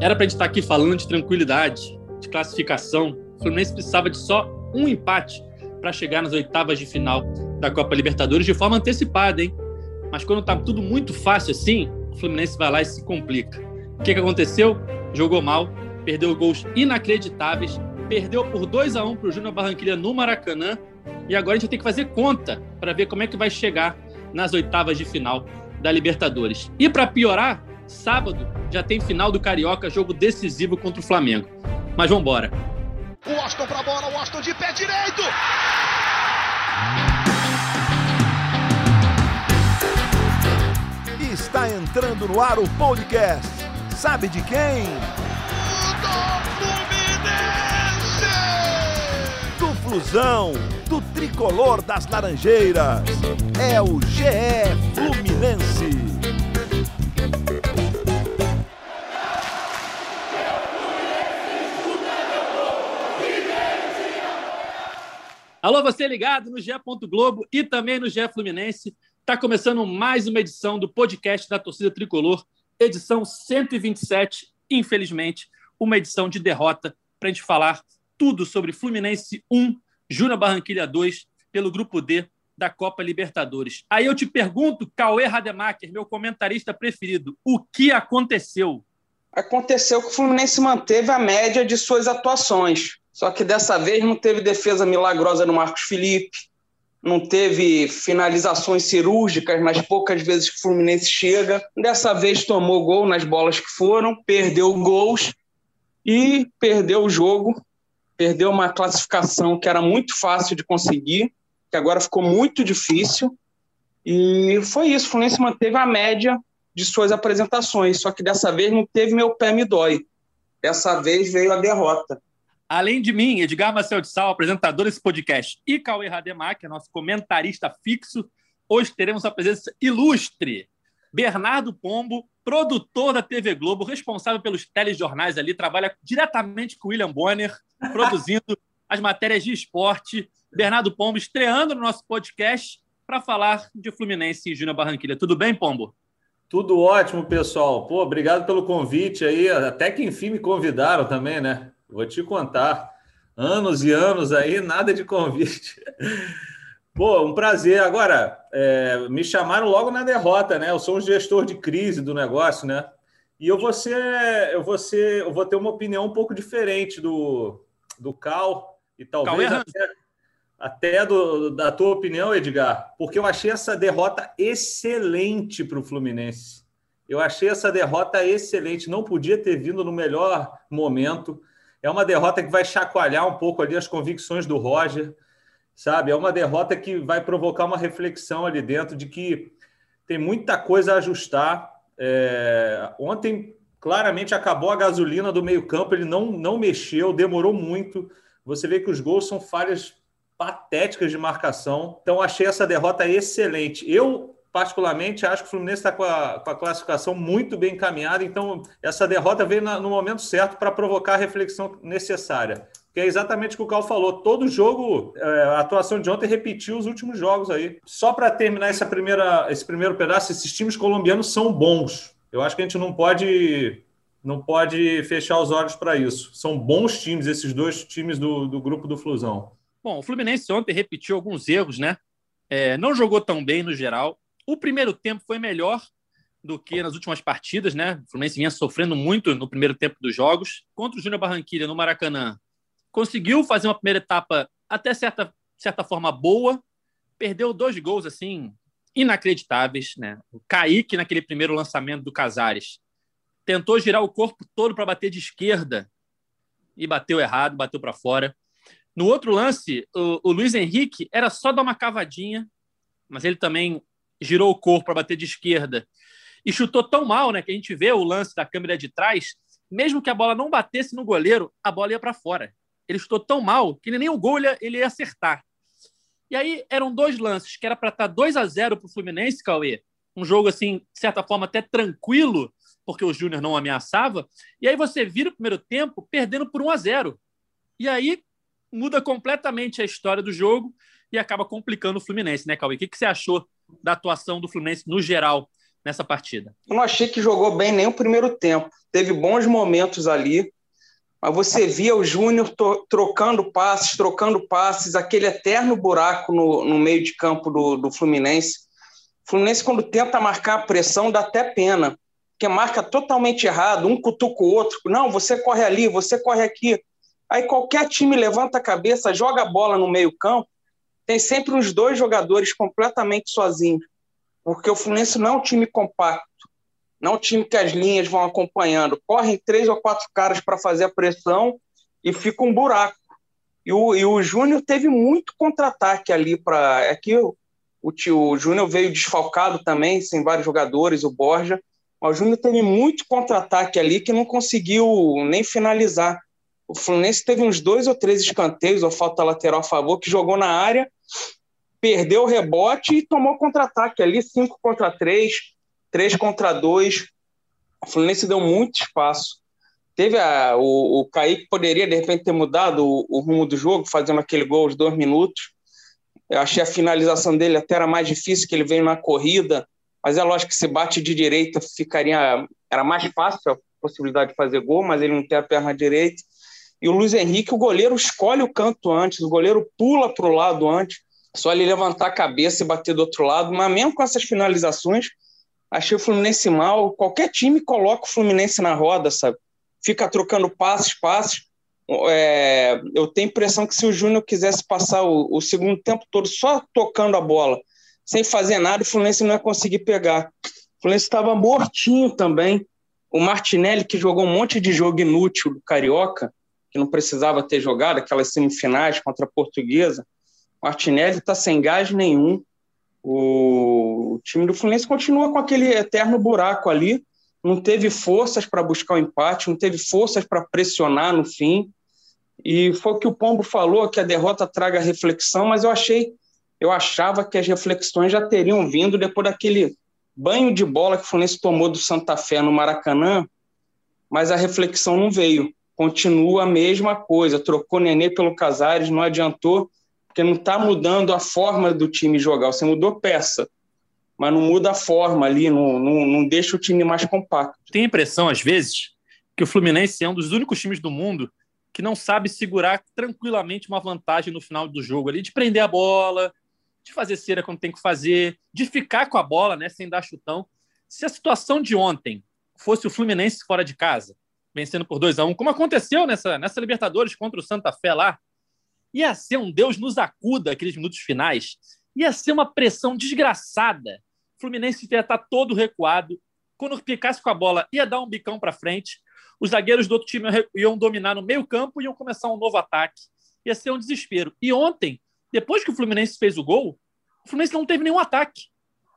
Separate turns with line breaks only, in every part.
Era para a gente estar aqui falando de tranquilidade, de classificação. O Fluminense precisava de só um empate para chegar nas oitavas de final da Copa Libertadores de forma antecipada, hein? Mas quando tá tudo muito fácil assim, o Fluminense vai lá e se complica. O que, que aconteceu? Jogou mal, perdeu gols inacreditáveis, perdeu por 2 a 1 para o Júnior Barranquilla no Maracanã e agora a gente ter que fazer conta para ver como é que vai chegar nas oitavas de final da Libertadores. E para piorar, sábado já tem final do Carioca, jogo decisivo contra o Flamengo. Mas vamos embora.
O Austin para a bola, o Austin de pé direito.
Está entrando no ar o podcast. Sabe de quem?
Do Fluminense!
Do Flusão, do tricolor das Laranjeiras. É o GE Fluminense.
Alô, você ligado no GE. Globo e também no GE Fluminense. Está começando mais uma edição do podcast da torcida tricolor, edição 127. Infelizmente, uma edição de derrota para a gente falar tudo sobre Fluminense 1, Júnior Barranquilha 2, pelo grupo D da Copa Libertadores. Aí eu te pergunto, Cauê Rademacher, meu comentarista preferido, o que aconteceu?
Aconteceu que o Fluminense manteve a média de suas atuações. Só que dessa vez não teve defesa milagrosa no Marcos Felipe, não teve finalizações cirúrgicas nas poucas vezes que o Fluminense chega. Dessa vez tomou gol nas bolas que foram, perdeu gols e perdeu o jogo, perdeu uma classificação que era muito fácil de conseguir, que agora ficou muito difícil. E foi isso, o Fluminense manteve a média de suas apresentações, só que dessa vez não teve meu pé me dói. Dessa vez veio a derrota.
Além de mim, Edgar Marcel de Sal, apresentador desse podcast, e Cauê Rademar, que é nosso comentarista fixo, hoje teremos a presença ilustre. Bernardo Pombo, produtor da TV Globo, responsável pelos telejornais ali, trabalha diretamente com o William Bonner, produzindo as matérias de esporte. Bernardo Pombo estreando no nosso podcast para falar de Fluminense e Júnior Barranquilha. Tudo bem, Pombo?
Tudo ótimo, pessoal. Pô, obrigado pelo convite aí. Até que enfim me convidaram também, né? Vou te contar. Anos e anos aí, nada de convite. Pô, um prazer. Agora, é, me chamaram logo na derrota, né? Eu sou um gestor de crise do negócio, né? E eu vou ser, eu vou ser, eu vou ter uma opinião um pouco diferente do, do Cal e talvez Cal até, até do, da tua opinião, Edgar, porque eu achei essa derrota excelente para o Fluminense. Eu achei essa derrota excelente. Não podia ter vindo no melhor momento. É uma derrota que vai chacoalhar um pouco ali as convicções do Roger, sabe? É uma derrota que vai provocar uma reflexão ali dentro de que tem muita coisa a ajustar. É... Ontem, claramente, acabou a gasolina do meio-campo, ele não, não mexeu, demorou muito. Você vê que os gols são falhas patéticas de marcação. Então, achei essa derrota excelente. Eu particularmente, acho que o Fluminense está com, com, a classificação muito bem encaminhada, então essa derrota veio na, no momento certo para provocar a reflexão necessária. Que é exatamente o que o Cal falou. Todo jogo, é, a atuação de ontem repetiu os últimos jogos aí. Só para terminar essa primeira, esse primeiro pedaço, esses times colombianos são bons. Eu acho que a gente não pode não pode fechar os olhos para isso. São bons times, esses dois times do, do grupo do Flusão.
Bom, o Fluminense ontem repetiu alguns erros, né? É, não jogou tão bem no geral. O primeiro tempo foi melhor do que nas últimas partidas, né? O Fluminense vinha sofrendo muito no primeiro tempo dos jogos. Contra o Júnior Barranquilla no Maracanã, conseguiu fazer uma primeira etapa até certa, certa forma boa, perdeu dois gols assim inacreditáveis, né? O Kaique naquele primeiro lançamento do Casares tentou girar o corpo todo para bater de esquerda e bateu errado, bateu para fora. No outro lance, o, o Luiz Henrique era só dar uma cavadinha, mas ele também girou o corpo para bater de esquerda e chutou tão mal, né, que a gente vê o lance da câmera de trás, mesmo que a bola não batesse no goleiro, a bola ia para fora. Ele chutou tão mal que nem o gol ele ia acertar. E aí eram dois lances que era para estar 2 a 0 para o Fluminense, Cauê. Um jogo assim, de certa forma, até tranquilo, porque o Júnior não ameaçava. E aí você vira o primeiro tempo perdendo por 1 a 0 E aí muda completamente a história do jogo e acaba complicando o Fluminense, né, Cauê? O que, que você achou da atuação do Fluminense no geral nessa partida?
Eu não achei que jogou bem nem o primeiro tempo. Teve bons momentos ali, mas você via o Júnior trocando passes, trocando passes, aquele eterno buraco no, no meio de campo do, do Fluminense. O Fluminense, quando tenta marcar a pressão, dá até pena, porque marca totalmente errado, um cutuca o outro. Não, você corre ali, você corre aqui. Aí qualquer time levanta a cabeça, joga a bola no meio-campo, tem sempre uns dois jogadores completamente sozinhos, porque o Fluminense não é um time compacto, não é um time que as linhas vão acompanhando. Correm três ou quatro caras para fazer a pressão e fica um buraco. E o, e o Júnior teve muito contra-ataque ali para. É que o, o, o Júnior veio desfalcado também, sem vários jogadores, o Borja. Mas o Júnior teve muito contra-ataque ali que não conseguiu nem finalizar. O Fluminense teve uns dois ou três escanteios ou falta lateral a favor que jogou na área, perdeu o rebote e tomou contra-ataque ali, cinco contra três, três contra dois. O Fluminense deu muito espaço. Teve a, o, o Kaique poderia, de repente, ter mudado o, o rumo do jogo, fazendo aquele gol aos dois minutos. Eu achei a finalização dele até era mais difícil, que ele veio na corrida, mas é lógico que se bate de direita ficaria era mais fácil a possibilidade de fazer gol, mas ele não tem a perna direita. E o Luiz Henrique, o goleiro escolhe o canto antes, o goleiro pula para o lado antes, só ele levantar a cabeça e bater do outro lado. Mas mesmo com essas finalizações, achei o Fluminense mal. Qualquer time coloca o Fluminense na roda, sabe? Fica trocando passes, passes. É, eu tenho a impressão que se o Júnior quisesse passar o, o, segundo tempo todo só tocando a bola, sem fazer nada, o Fluminense não ia conseguir pegar. O Fluminense estava mortinho também. O Martinelli, que jogou um monte de jogo inútil do Carioca, que não precisava ter jogado, aquelas semifinais contra a Portuguesa. Martinelli está sem gás nenhum. O, time do Fluminense continua com aquele eterno buraco ali. Não teve forças para buscar o empate, não teve forças para pressionar no fim. E foi o que o Pombo falou, que a derrota traga reflexão, mas eu achei, eu achava que as reflexões já teriam vindo depois daquele banho de bola que o Fluminense tomou do Santa Fé no Maracanã, mas a reflexão não veio continua a mesma coisa. Trocou Nenê pelo Casares, não adiantou, porque não está mudando a forma do time jogar. Você mudou peça, mas não muda a forma ali, não, não, não deixa o time mais compacto.
Tem a impressão, às vezes, que o Fluminense é um dos únicos times do mundo que não sabe segurar tranquilamente uma vantagem no final do jogo ali, de prender a bola, de fazer cera quando tem que fazer, de ficar com a bola, né, sem dar chutão. Se a situação de ontem fosse o Fluminense fora de casa, vencendo por 2 a 1 um, como aconteceu nessa, nessa Libertadores contra o Santa Fé lá. Ia ser um Deus nos acuda aqueles minutos finais. Ia ser uma pressão desgraçada. O Fluminense ia estar todo recuado. Quando picasse com a bola, ia dar um bicão para frente. Os zagueiros do outro time iam dominar no meio-campo e iam começar um novo ataque. Ia ser um desespero. E ontem, depois que o Fluminense fez o gol, o Fluminense não teve nenhum ataque.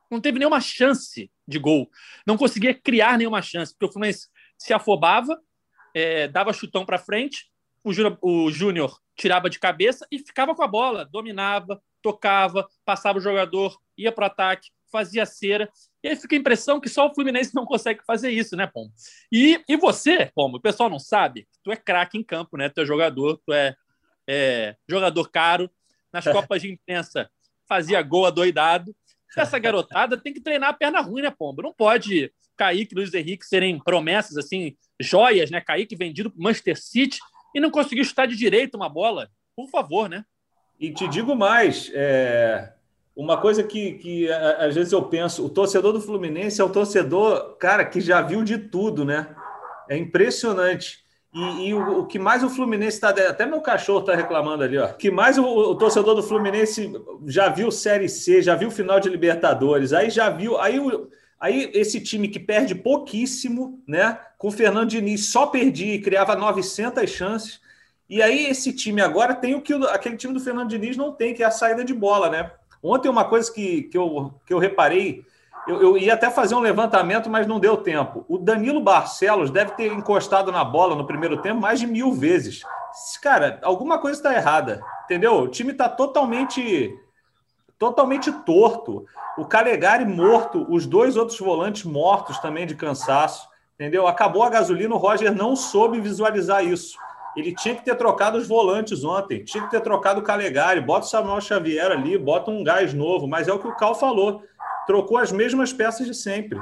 Não teve nenhuma chance de gol. Não conseguia criar nenhuma chance, porque o Fluminense se afobava, é, dava chutão para frente, o Júnior tirava de cabeça e ficava com a bola, dominava, tocava, passava o jogador, ia para o ataque, fazia cera. E aí fica a impressão que só o Fluminense não consegue fazer isso, né, Pombo? E, e você, Pombo, o pessoal não sabe, tu é craque em campo, né? Tu é jogador, tu é, é jogador caro. Nas Copas de Imprensa fazia gol adoidado. Essa garotada tem que treinar a perna ruim, né, Pombo? Não pode Kaique e Luiz Henrique serem promessas, assim, joias, né? Kaique vendido para Manchester City e não conseguiu chutar de direito uma bola. Por favor, né?
E te digo mais, é... uma coisa que, que às vezes eu penso, o torcedor do Fluminense é o torcedor, cara, que já viu de tudo, né? É impressionante. E, e o, o, que mais o Fluminense está. Até meu cachorro está reclamando ali, ó. que mais o, o, torcedor do Fluminense já viu Série C, já viu final de Libertadores, aí já viu. Aí o, Aí esse time que perde pouquíssimo, né? Com o Fernando Diniz só perdia e criava 900 chances. E aí esse time agora tem o que aquele time do Fernando Diniz não tem, que é a saída de bola, né? Ontem uma coisa que, que, eu, que eu reparei, eu, eu ia até fazer um levantamento, mas não deu tempo. O Danilo Barcelos deve ter encostado na bola no primeiro tempo mais de mil vezes. Cara, alguma coisa está errada, entendeu? O time está totalmente totalmente torto. O Calegari morto, os dois outros volantes mortos também de cansaço, entendeu? Acabou a gasolina, o Roger não soube visualizar isso. Ele tinha que ter trocado os volantes ontem, tinha que ter trocado o Calegari, bota o Samuel Xavier ali, bota um gás novo, mas é o que o Cal falou. Trocou as mesmas peças de sempre.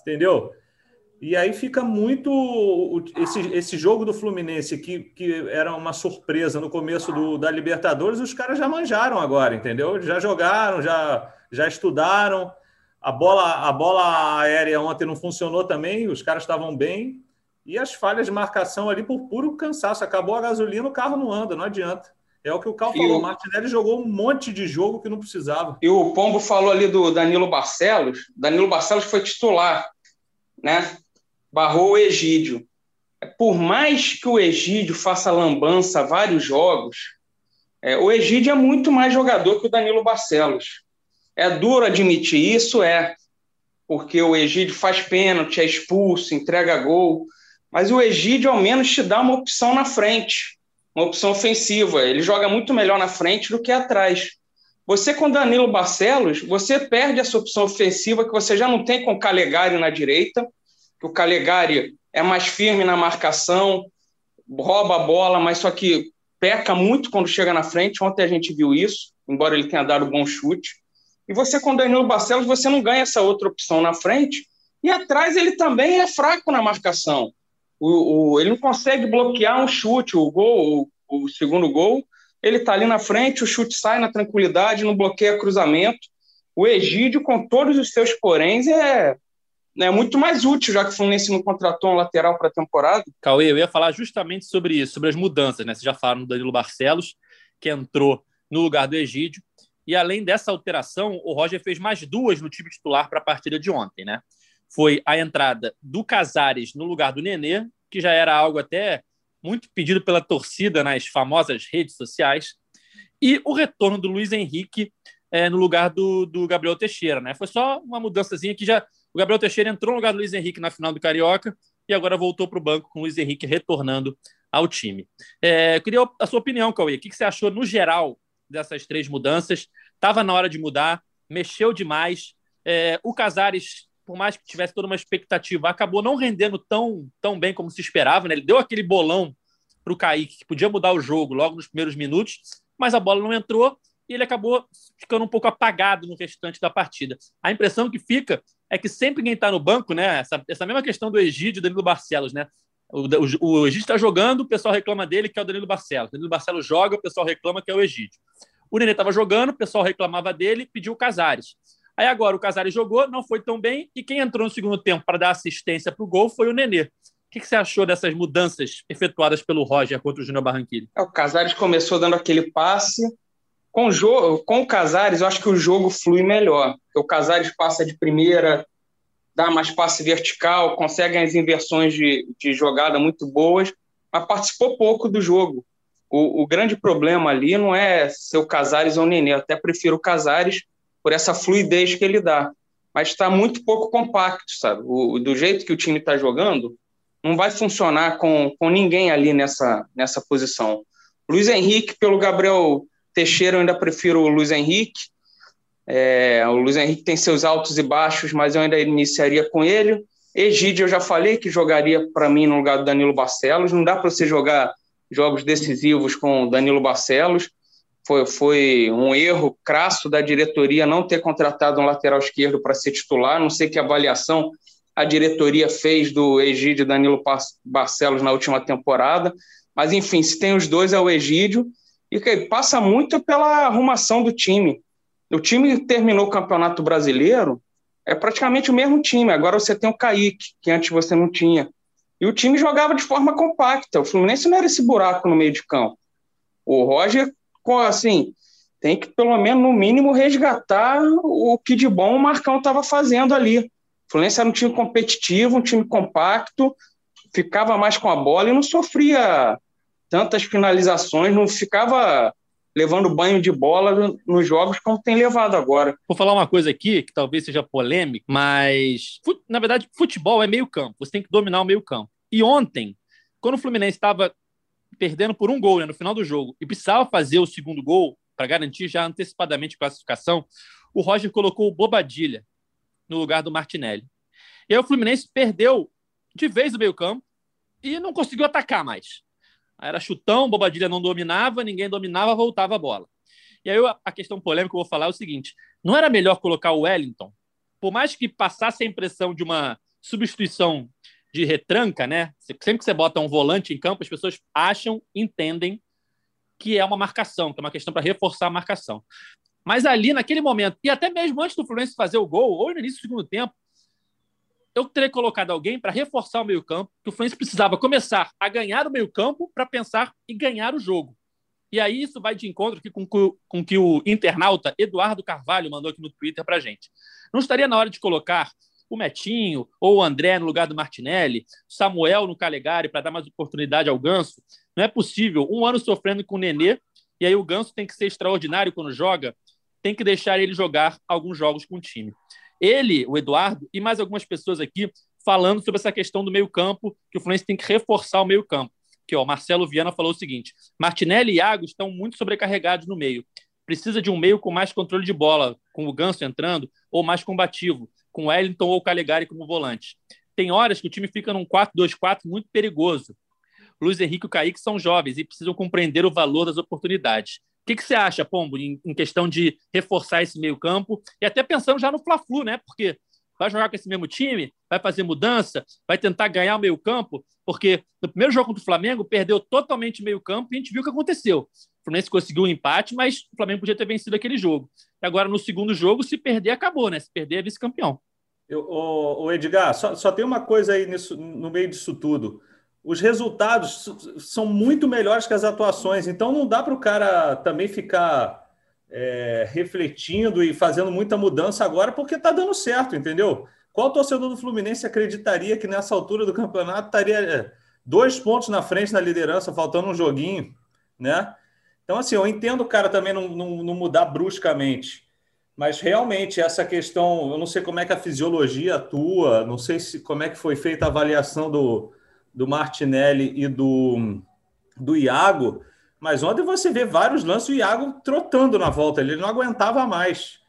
entendeu? E aí fica muito esse, esse jogo do Fluminense que, que era uma surpresa no começo do, da Libertadores, os caras já manjaram agora, entendeu? Já jogaram, já, já estudaram. A bola, a bola aérea ontem não funcionou também, os caras estavam bem. E as falhas de marcação ali por puro cansaço. Acabou a gasolina, o carro não anda, não adianta. É o que o Cal falou. O Martinelli jogou um monte de jogo que não precisava.
E o Pombo falou ali do Danilo Barcelos. Danilo Barcelos foi titular, né? Barrou o Egídio. Por mais que o Egídio faça lambança vários jogos, é, o Egídio é muito mais jogador que o Danilo Barcelos. É duro admitir isso, é, porque o Egídio faz pênalti, é expulso, entrega gol, mas o Egídio ao menos te dá uma opção na frente, uma opção ofensiva. Ele joga muito melhor na frente do que atrás. Você com Danilo Barcelos, você perde essa opção ofensiva que você já não tem com o Calegari na direita, que o Calegari é mais firme na marcação, rouba a bola, mas só que peca muito quando chega na frente. Ontem a gente viu isso, embora ele tenha dado bom chute. E você, com Danilo Barcelos, você não ganha essa outra opção na frente. E atrás ele também é fraco na marcação. O, o ele não consegue bloquear um chute, o gol, o, o segundo gol. Ele está ali na frente, o chute sai na tranquilidade, não bloqueia cruzamento. O Egídio, com todos os seus poréns, é, é muito mais útil, já que o Fluminense não contratou um lateral para a temporada.
Cauê, eu ia falar justamente sobre isso, sobre as mudanças. Né? Você já falaram do Danilo Barcelos, que entrou no lugar do Egídio. E além dessa alteração, o Roger fez mais duas no time titular para a partida de ontem. Né? Foi a entrada do Casares no lugar do Nenê, que já era algo até muito pedido pela torcida nas famosas redes sociais, e o retorno do Luiz Henrique é, no lugar do, do Gabriel Teixeira. Né? Foi só uma mudançazinha que já o Gabriel Teixeira entrou no lugar do Luiz Henrique na final do Carioca e agora voltou para o banco com o Luiz Henrique retornando ao time. É, eu queria a sua opinião, Cauê. O que você achou no geral dessas três mudanças? Estava na hora de mudar, mexeu demais. É, o Casares, por mais que tivesse toda uma expectativa, acabou não rendendo tão, tão bem como se esperava. Né? Ele deu aquele bolão para o Kaique, que podia mudar o jogo logo nos primeiros minutos, mas a bola não entrou e ele acabou ficando um pouco apagado no restante da partida. A impressão que fica é que sempre quem está no banco, né? Essa, essa mesma questão do Egídio e Danilo Barcelos, né? O, o, o Egídio está jogando, o pessoal reclama dele, que é o Danilo Barcelos. O Danilo Barcelos joga, o pessoal reclama que é o Egídio. O Nenê estava jogando, o pessoal reclamava dele, pediu o Casares. Aí agora o Casares jogou, não foi tão bem, e quem entrou no segundo tempo para dar assistência para o gol foi o Nenê. O que, que, você achou dessas mudanças efetuadas pelo Roger contra o Júnior Barranquilla?
É, o Casares começou dando aquele passe, com o, com o Casares, eu acho que o jogo flui melhor. O Casares passa de primeira, dá mais passe vertical, consegue as inversões de, de jogada muito boas, mas participou pouco do jogo. O, o grande problema ali não é ser o Casares ou o Nenê, eu até prefiro o Casares por essa fluidez que ele dá. Mas está muito pouco compacto, sabe? O, do jeito que o time está jogando, não vai funcionar com, com ninguém ali nessa, nessa posição. Luiz Henrique, pelo Gabriel Teixeira, eu ainda prefiro o Luiz Henrique. É, o Luiz Henrique tem seus altos e baixos, mas eu ainda iniciaria com ele. Egídio, eu já falei que jogaria para mim no lugar do Danilo Barcelos. Não dá para você jogar jogos decisivos com Danilo Barcelos. Foi, foi um erro crasso da diretoria não ter contratado um lateral esquerdo para ser titular. Não sei que avaliação a diretoria fez do Egídio e Danilo Barcelos na última temporada. Mas, enfim, se tem os dois, é o Egídio e que passa muito pela arrumação do time. O time terminou o Campeonato Brasileiro, é praticamente o mesmo time. Agora você tem o Kaique, que antes você não tinha. E o time jogava de forma compacta. O Fluminense não era esse buraco no meio de campo. O Roger, assim, tem que, pelo menos, no mínimo, resgatar o que de bom o Marcão estava fazendo ali. O Fluminense era um time competitivo, um time compacto, ficava mais com a bola e não sofria tantas finalizações, não ficava levando banho de bola nos jogos como tem levado agora.
Vou falar uma coisa aqui que talvez seja polêmica, mas na verdade futebol é meio campo, você tem que dominar o meio campo. E ontem, quando o Fluminense estava perdendo por um gol né, no final do jogo e precisava fazer o segundo gol para garantir já antecipadamente a classificação, o Roger colocou o Bobadilha no lugar do Martinelli. E aí o Fluminense perdeu de vez o meio campo e não conseguiu atacar mais. Era chutão, Bobadilha não dominava, ninguém dominava, voltava a bola. E aí a questão polêmica que eu vou falar é o seguinte: não era melhor colocar o Wellington? Por mais que passasse a impressão de uma substituição de retranca, né? Sempre que você bota um volante em campo, as pessoas acham, entendem que é uma marcação, que é uma questão para reforçar a marcação. Mas ali, naquele momento, e até mesmo antes do Fluminense fazer o gol, ou no início do segundo tempo, eu teria colocado alguém para reforçar o meio-campo, que o Fluminense precisava começar a ganhar o meio-campo para pensar em ganhar o jogo. E aí isso vai de encontro com, com que o internauta Eduardo Carvalho mandou aqui no Twitter para gente. Não estaria na hora de colocar o Metinho ou o André no lugar do Martinelli, Samuel no Calegari para dar mais oportunidade ao Ganso? Não é possível. Um ano sofrendo com o Nenê, e aí o Ganso tem que ser extraordinário quando joga, tem que deixar ele jogar alguns jogos com o time. Ele, o Eduardo, e mais algumas pessoas aqui falando sobre essa questão do meio-campo, que o Fluminense tem que reforçar o meio-campo. Que ó, Marcelo Viana falou o seguinte: Martinelli e Iago estão muito sobrecarregados no meio. Precisa de um meio com mais controle de bola, com o Ganso entrando, ou mais combativo com Wellington ou Calegari como volante. Tem horas que o time fica num 4-2-4 muito perigoso. Luiz Henrique e o Kaique são jovens e precisam compreender o valor das oportunidades. O que, que você acha, Pombo, em, em questão de reforçar esse meio-campo? E até pensando já no Fla-Flu, né? Porque vai jogar com esse mesmo time, vai fazer mudança, vai tentar ganhar o meio-campo, porque no primeiro jogo contra o Flamengo perdeu totalmente meio-campo e a gente viu o que aconteceu. O Fluminense conseguiu um empate, mas o Flamengo podia ter vencido aquele jogo. E agora, no segundo jogo, se perder, acabou, né? Se perder, é vice-campeão.
O Edgar, só, só tem uma coisa aí nisso, no meio disso tudo. Os resultados são muito melhores que as atuações, então não dá para o cara também ficar é, refletindo e fazendo muita mudança agora, porque está dando certo, entendeu? Qual torcedor do Fluminense acreditaria que nessa altura do campeonato estaria é, dois pontos na frente na liderança, faltando um joguinho, né? Então, assim, eu entendo o cara também não, não, não, mudar bruscamente, mas realmente essa questão, eu não sei como é que a fisiologia atua, não sei se como é que foi feita a avaliação do, do Martinelli e do, do Iago, mas ontem você vê vários lances o Iago trotando na volta, ele não aguentava mais.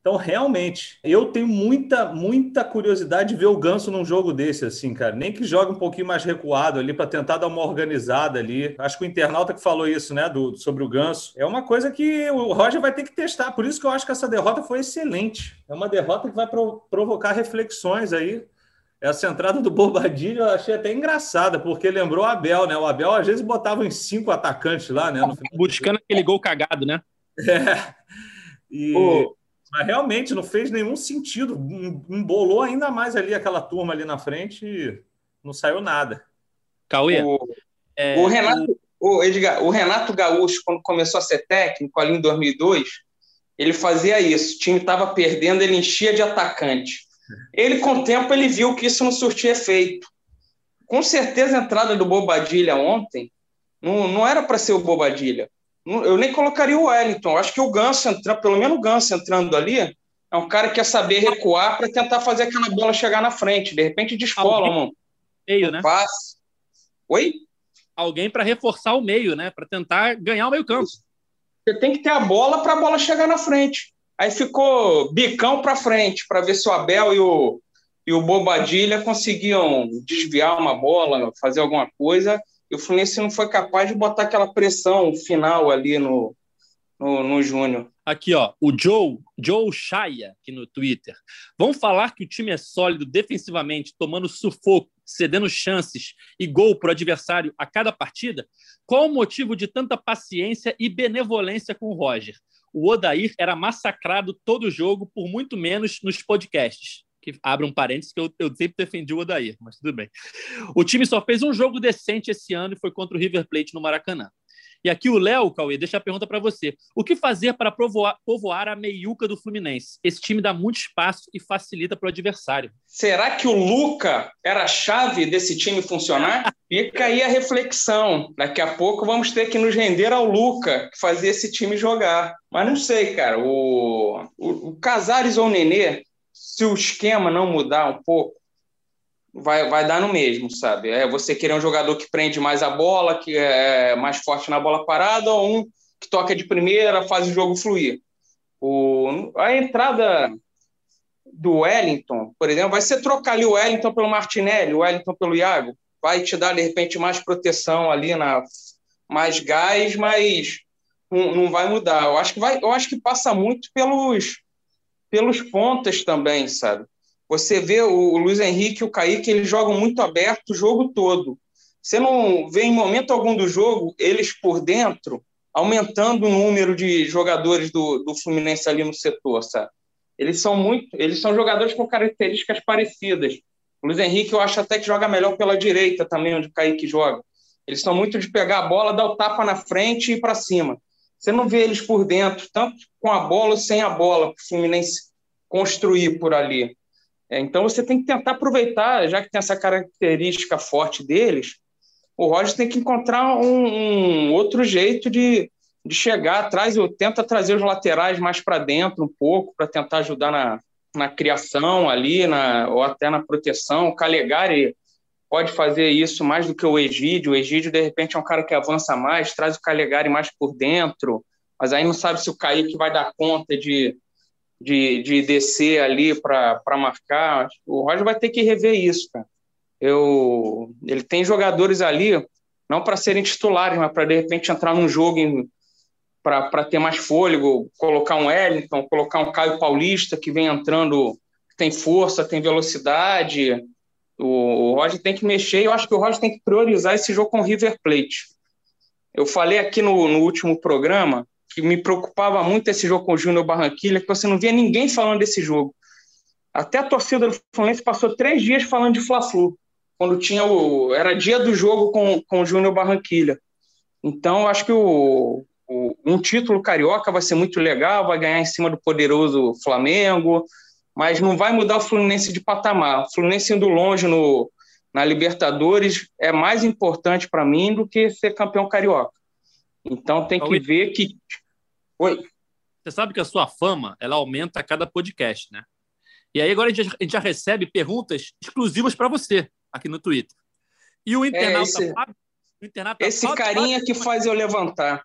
Então, realmente, eu tenho muita, muita curiosidade de ver o Ganso num jogo desse, assim, cara. Nem que jogue um pouquinho mais recuado ali para tentar dar uma organizada ali. Acho que o internauta que falou isso, né, do, sobre o Ganso, é uma coisa que o Roger vai ter que testar. Por isso que eu acho que essa derrota foi excelente. É uma derrota que vai pro, provocar reflexões aí. Essa entrada do Bobadilho eu achei até engraçada, porque lembrou o Abel, né? O Abel às vezes botava em cinco atacantes lá, né?
Buscando aquele gol cagado, né?
É. E. Pô mas realmente não fez nenhum sentido. Embolou ainda mais ali aquela turma ali na frente e não saiu nada.
Cauê.
O, é, o Renato, o, Edgar, o Renato Gaúcho, quando começou a ser técnico ali em 2002, ele fazia isso. O time estava perdendo, ele enchia de atacante. Ele, com o tempo, ele viu que isso não surtia efeito. Com certeza, a entrada do Bobadilha ontem não, não era para ser o Bobadilha eu nem colocaria o Wellington. Eu acho que o Ganso, entrando, pelo menos o Ganso entrando ali, é um cara que quer saber recuar para tentar fazer aquela bola chegar na frente. De repente descola, Alguém... mano.
Meio, né?
Passe. Oi?
Alguém para reforçar o meio, né? Para tentar ganhar o meio campo.
Você tem que ter a bola para a bola chegar na frente. Aí ficou bicão para frente para ver se o Abel e o, e o Bobadilha conseguiam desviar uma bola, fazer alguma coisa e o Fluminense não foi capaz de botar aquela pressão final ali no, no, no Júnior.
Aqui, ó, o Joe, Joe Chaya, aqui no Twitter. Vamos falar que o time é sólido defensivamente, tomando sufoco, cedendo chances e gol para o adversário a cada partida? Qual o motivo de tanta paciência e benevolência com o Roger? O Odair era massacrado todo jogo, por muito menos nos podcasts que abre um parênteses, que eu, eu sempre defendi o Odair, mas tudo bem. O time só fez um jogo decente esse ano e foi contra o River Plate no Maracanã. E aqui o Léo, Cauê, deixa a pergunta para você. O que fazer para povoar, povoar, a meiuca do Fluminense? Esse time dá muito espaço e facilita para o adversário.
Será que o Luca era a chave desse time funcionar? Fica aí a reflexão. Daqui a pouco vamos ter que nos render ao Luca, que fazia esse time jogar. Mas não sei, cara. O, o, o Casares ou o Nenê se o esquema não mudar um pouco, vai, vai dar no mesmo, sabe? É você querer um jogador que prende mais a bola, que é mais forte na bola parada, ou um que toca de primeira, faz o jogo fluir. O, a entrada do Wellington, por exemplo, vai ser trocar ali o Wellington pelo Martinelli, o Wellington pelo Iago, vai te dar, de repente, mais proteção ali, na, mais gás, mas não, não vai mudar. Eu acho que, vai, eu acho que passa muito pelos pelos pontas também, sabe? Você vê o Luiz Henrique e o Kaique, eles jogam muito aberto o jogo todo. Você não vê em momento algum do jogo eles por dentro aumentando o número de jogadores do, do Fluminense ali no setor, sabe? Eles são muito, eles são jogadores com características parecidas. O Luiz Henrique eu acho até que joga melhor pela direita também, onde o Kaique joga. Eles são muito de pegar a bola, dar o tapa na frente e ir para cima. Você não vê eles por dentro, tanto com a bola ou sem a bola, o Fluminense construir por ali. É, então você tem que tentar aproveitar, já que tem essa característica forte deles, o Roger tem que encontrar um, um outro jeito de, de chegar atrás, eu tenta trazer os laterais mais para dentro um pouco, para tentar ajudar na, na criação ali, na, ou até na proteção. O Calegari pode fazer isso mais do que o Egídio. O Egídio, de repente, é um cara que avança mais, traz o Calegari mais por dentro, mas aí não sabe se o Kaique vai dar conta de, de, de descer ali para marcar. O Roger vai ter que rever isso, cara. Eu, ele tem jogadores ali, não para serem titulares, mas para de repente entrar num jogo para ter mais fôlego, colocar um Wellington, colocar um Caio Paulista que vem entrando, tem força, tem velocidade. O, o Roger tem que mexer eu acho que o Roger tem que priorizar esse jogo com o River Plate. Eu falei aqui no, no último programa que me preocupava muito esse jogo com o Júnior Barranquilla, que você não via ninguém falando desse jogo. Até a torcida do Fluminense passou três dias falando de Fla-Flu, quando tinha o era dia do jogo com, com o Júnior Barranquilla. Então, acho que o, o, um título carioca vai ser muito legal, vai ganhar em cima do poderoso Flamengo, mas não vai mudar o Fluminense de patamar. O Fluminense indo longe no, na Libertadores é mais importante para mim do que ser campeão carioca. Então tem que Oi. ver que. Oi.
Você sabe que a sua fama ela aumenta a cada podcast, né? E aí agora a gente, a gente já recebe perguntas exclusivas para você aqui no Twitter. E o internauta, é esse,
Fábio, o internauta esse Fábio, carinha Fábio, que faz eu levantar.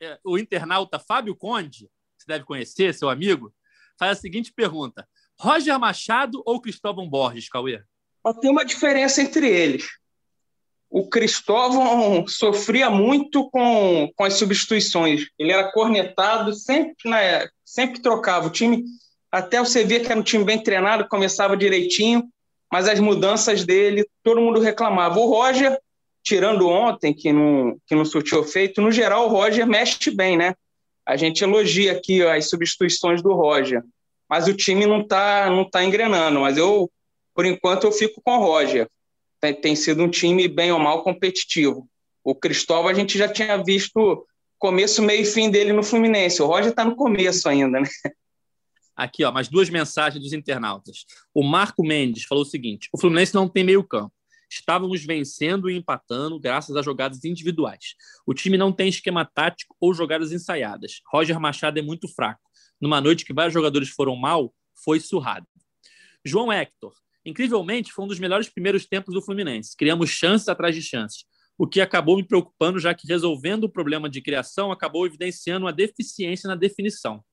É, o internauta Fábio Conde, você deve conhecer, seu amigo, faz a seguinte pergunta: Roger Machado ou Cristóvão Borges, Cauê?
Tem uma diferença entre eles o Cristóvão sofria muito com, com as substituições. Ele era cornetado, sempre, né, sempre trocava o time. Até você via que era um time bem treinado, começava direitinho, mas as mudanças dele, todo mundo reclamava. O Roger, tirando ontem, que não, que não surtiu feito, no geral o Roger mexe bem, né? A gente elogia aqui as substituições do Roger, mas o time não está não tá engrenando. Mas eu, por enquanto, eu fico com o Roger tem, tem sido um time bem ou mal competitivo. O Cristóvão a gente já tinha visto começo, meio e fim dele no Fluminense. O Roger está no começo ainda, né?
Aqui, ó, mais duas mensagens dos internautas. O Marco Mendes falou o seguinte: o Fluminense não tem meio-campo. Estávamos vencendo e empatando graças a jogadas individuais. O time não tem esquema tático ou jogadas ensaiadas. Roger Machado é muito fraco. Numa noite que vários jogadores foram mal, foi surrado. João Hector, Incrivelmente, foi um dos melhores primeiros tempos do Fluminense. Criamos chances atrás de chances, o que acabou me preocupando, já que resolvendo o problema de criação acabou evidenciando uma deficiência na definição.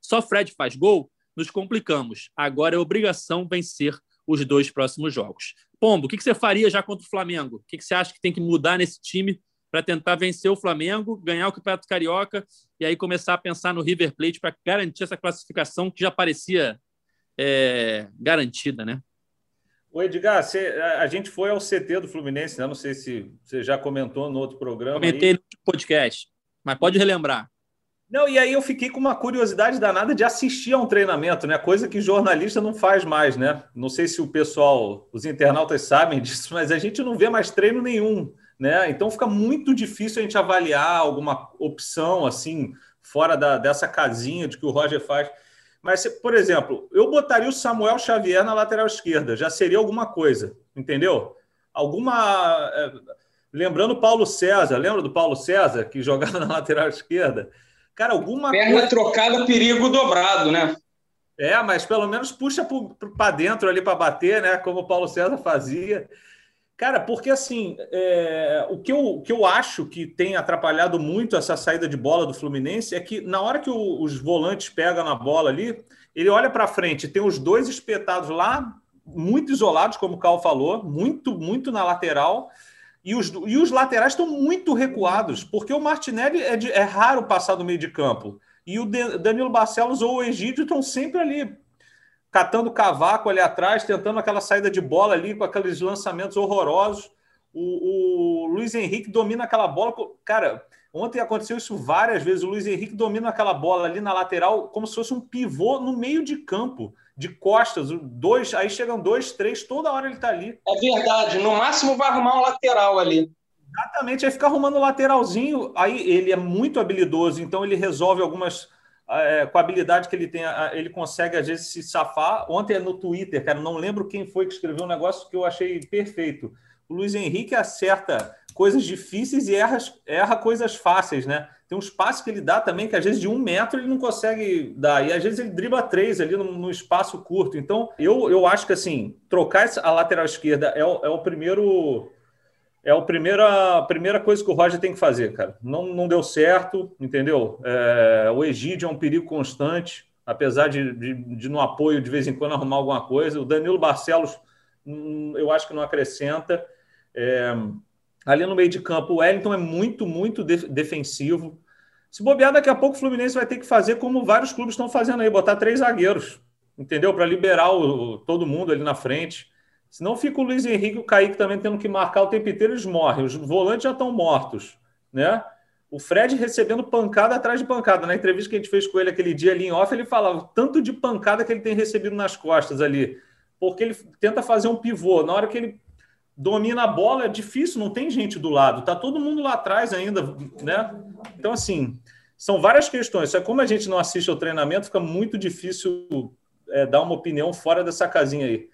Só Fred faz gol, nos complicamos. Agora é obrigação vencer os dois próximos jogos. Pombo, o que você faria já contra o Flamengo? O que você acha que tem que mudar nesse time para tentar vencer o Flamengo, ganhar o Campeonato Carioca e aí começar a pensar no River Plate para garantir essa classificação que já parecia é, garantida, né?
O Edgar, você, a gente foi ao CT do Fluminense, né? não sei se você já comentou no outro programa.
Comentei aí. no podcast, mas pode relembrar.
Não, e aí eu fiquei com uma curiosidade danada de assistir a um treinamento, né? Coisa que jornalista não faz mais, né? Não sei se o pessoal, os internautas sabem disso, mas a gente não vê mais treino nenhum, né? Então fica muito difícil a gente avaliar alguma opção assim fora da, dessa casinha de que o Roger faz. Mas, por exemplo, eu botaria o Samuel Xavier na lateral esquerda, já seria alguma coisa, entendeu? Alguma. É, lembrando o Paulo César, lembra do Paulo César que jogava na lateral esquerda? Cara, alguma
Perna coisa... trocada, perigo dobrado, né?
É, mas pelo menos puxa para dentro ali para bater, né? Como o Paulo César fazia. Cara, porque assim, é, o, que eu, o que eu acho que tem atrapalhado muito essa saída de bola do Fluminense é que na hora que o, os volantes pegam na bola ali, ele olha para frente, tem os dois espetados lá, muito isolados, como o Cal falou, muito, muito na lateral, e os, e os laterais estão muito recuados, porque o Martinelli é, de, é raro passar do meio de campo, e o Danilo Barcelos ou o Egídio estão sempre ali catando cavaco ali atrás, tentando aquela saída de bola ali com aqueles lançamentos horrorosos. O, o Luiz Henrique domina aquela bola. Cara, ontem aconteceu isso várias vezes. O Luiz Henrique domina aquela bola ali na lateral como se fosse um pivô no meio de campo, de costas. Dois, aí chegam dois, três, toda hora ele está ali.
É verdade. No máximo vai arrumar um lateral ali.
Exatamente, aí fica arrumando o lateralzinho. Aí ele é muito habilidoso, então ele resolve algumas é, com a habilidade que ele tem, ele consegue às vezes se safar. Ontem no Twitter, cara, não lembro quem foi que escreveu um negócio que eu achei perfeito. O Luiz Henrique acerta coisas difíceis e erra, erra coisas fáceis, né? Tem uns passes que ele dá também que às vezes de um metro ele não consegue dar, e às vezes ele dribla três ali no, no espaço curto. Então eu, eu acho que assim, trocar a lateral esquerda é o, é o primeiro é a primeira, a primeira coisa que o Roger tem que fazer, cara. Não, não deu certo, entendeu? É, o Egídio é um perigo constante, apesar de, de, de, no apoio de vez em quando arrumar alguma coisa. O Danilo Barcelos, hum, eu acho que não acrescenta. É, ali no meio de campo, o Wellington é muito, muito de, defensivo. Se bobear, daqui a pouco o Fluminense vai ter que fazer como vários clubes estão fazendo aí, botar três zagueiros, entendeu? Para liberar o, todo mundo ali na frente. Senão fica o Luiz Henrique e o Kaique também tendo que marcar o tempo inteiro, eles morrem. Os volantes já estão mortos, né? O Fred recebendo pancada atrás de pancada. Na entrevista que a gente fez com ele aquele dia ali em off, ele falava tanto de pancada que ele tem recebido nas costas ali. Porque ele tenta fazer um pivô. Na hora que ele domina a bola, é difícil, não tem gente do lado. Tá todo mundo lá atrás ainda, né? Então, assim, são várias questões. Só como a gente não assiste ao treinamento, fica muito difícil é, dar uma opinião fora dessa casinha aí.